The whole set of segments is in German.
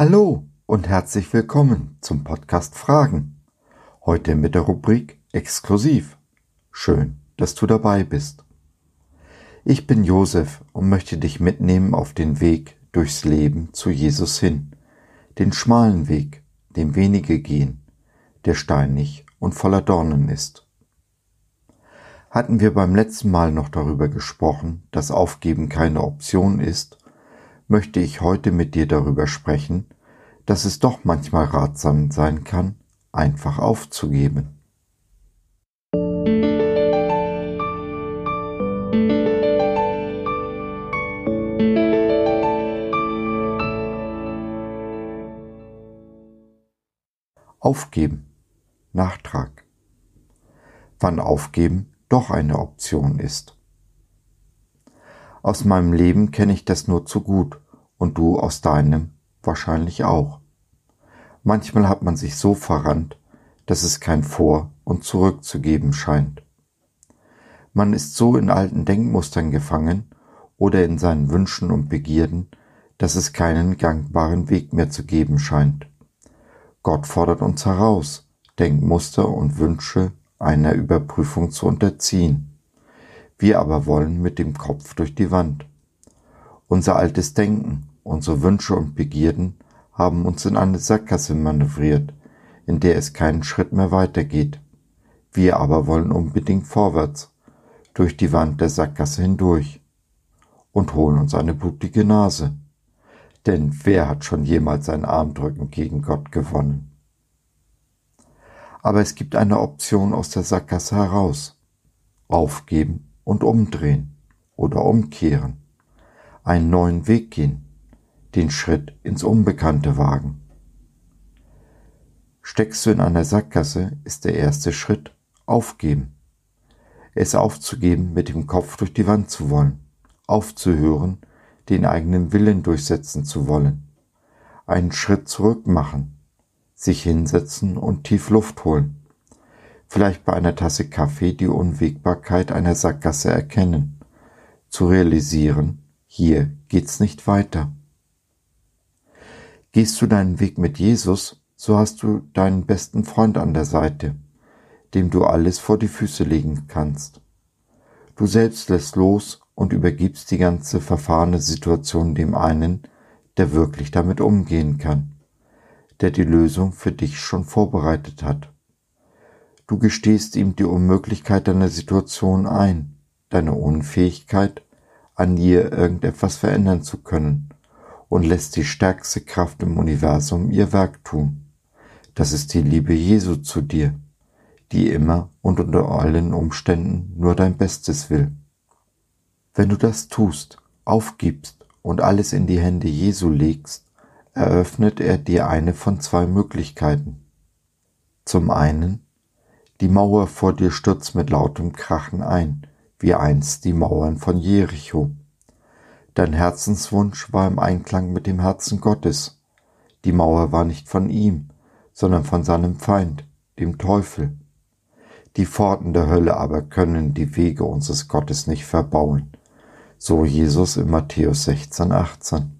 Hallo und herzlich willkommen zum Podcast Fragen. Heute mit der Rubrik Exklusiv. Schön, dass du dabei bist. Ich bin Josef und möchte dich mitnehmen auf den Weg durchs Leben zu Jesus hin. Den schmalen Weg, den wenige gehen, der steinig und voller Dornen ist. Hatten wir beim letzten Mal noch darüber gesprochen, dass Aufgeben keine Option ist möchte ich heute mit dir darüber sprechen, dass es doch manchmal ratsam sein kann, einfach aufzugeben. Aufgeben. Nachtrag. Wann Aufgeben doch eine Option ist. Aus meinem Leben kenne ich das nur zu gut und du aus deinem wahrscheinlich auch. Manchmal hat man sich so verrannt, dass es kein Vor und Zurück zu geben scheint. Man ist so in alten Denkmustern gefangen oder in seinen Wünschen und Begierden, dass es keinen gangbaren Weg mehr zu geben scheint. Gott fordert uns heraus, Denkmuster und Wünsche einer Überprüfung zu unterziehen. Wir aber wollen mit dem Kopf durch die Wand. Unser altes Denken, unsere Wünsche und Begierden haben uns in eine Sackgasse manövriert, in der es keinen Schritt mehr weitergeht. Wir aber wollen unbedingt vorwärts, durch die Wand der Sackgasse hindurch und holen uns eine blutige Nase. Denn wer hat schon jemals ein Armdrücken gegen Gott gewonnen? Aber es gibt eine Option aus der Sackgasse heraus. Aufgeben und umdrehen oder umkehren, einen neuen Weg gehen, den Schritt ins Unbekannte wagen. Steckst du in einer Sackgasse, ist der erste Schritt aufgeben. Es aufzugeben, mit dem Kopf durch die Wand zu wollen, aufzuhören, den eigenen Willen durchsetzen zu wollen, einen Schritt zurück machen, sich hinsetzen und tief Luft holen, vielleicht bei einer Tasse Kaffee die Unwägbarkeit einer Sackgasse erkennen, zu realisieren, hier geht's nicht weiter. Gehst du deinen Weg mit Jesus, so hast du deinen besten Freund an der Seite, dem du alles vor die Füße legen kannst. Du selbst lässt los und übergibst die ganze verfahrene Situation dem einen, der wirklich damit umgehen kann, der die Lösung für dich schon vorbereitet hat. Du gestehst ihm die Unmöglichkeit deiner Situation ein, deine Unfähigkeit, an ihr irgendetwas verändern zu können und lässt die stärkste Kraft im Universum ihr Werk tun. Das ist die Liebe Jesu zu dir, die immer und unter allen Umständen nur dein Bestes will. Wenn du das tust, aufgibst und alles in die Hände Jesu legst, eröffnet er dir eine von zwei Möglichkeiten. Zum einen die Mauer vor dir stürzt mit lautem Krachen ein, wie einst die Mauern von Jericho. Dein Herzenswunsch war im Einklang mit dem Herzen Gottes. Die Mauer war nicht von ihm, sondern von seinem Feind, dem Teufel. Die Pforten der Hölle aber können die Wege unseres Gottes nicht verbauen. So Jesus in Matthäus 16, 18.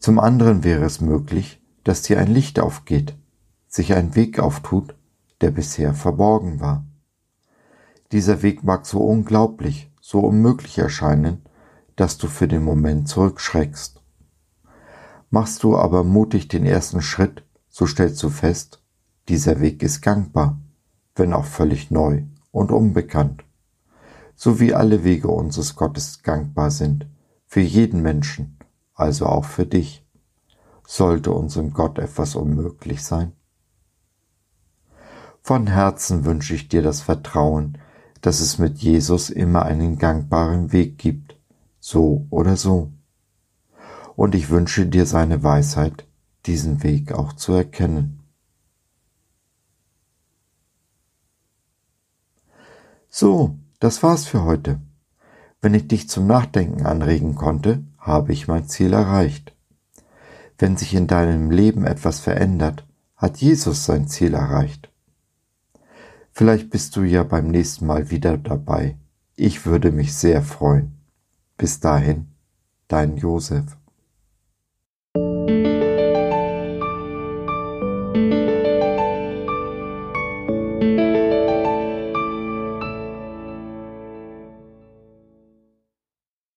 Zum anderen wäre es möglich, dass dir ein Licht aufgeht, sich ein Weg auftut, der bisher verborgen war. Dieser Weg mag so unglaublich, so unmöglich erscheinen, dass du für den Moment zurückschreckst. Machst du aber mutig den ersten Schritt, so stellst du fest, dieser Weg ist gangbar, wenn auch völlig neu und unbekannt. So wie alle Wege unseres Gottes gangbar sind, für jeden Menschen, also auch für dich. Sollte unserem Gott etwas unmöglich sein? Von Herzen wünsche ich dir das Vertrauen, dass es mit Jesus immer einen gangbaren Weg gibt, so oder so. Und ich wünsche dir seine Weisheit, diesen Weg auch zu erkennen. So, das war's für heute. Wenn ich dich zum Nachdenken anregen konnte, habe ich mein Ziel erreicht. Wenn sich in deinem Leben etwas verändert, hat Jesus sein Ziel erreicht. Vielleicht bist du ja beim nächsten Mal wieder dabei. Ich würde mich sehr freuen. Bis dahin, dein Josef.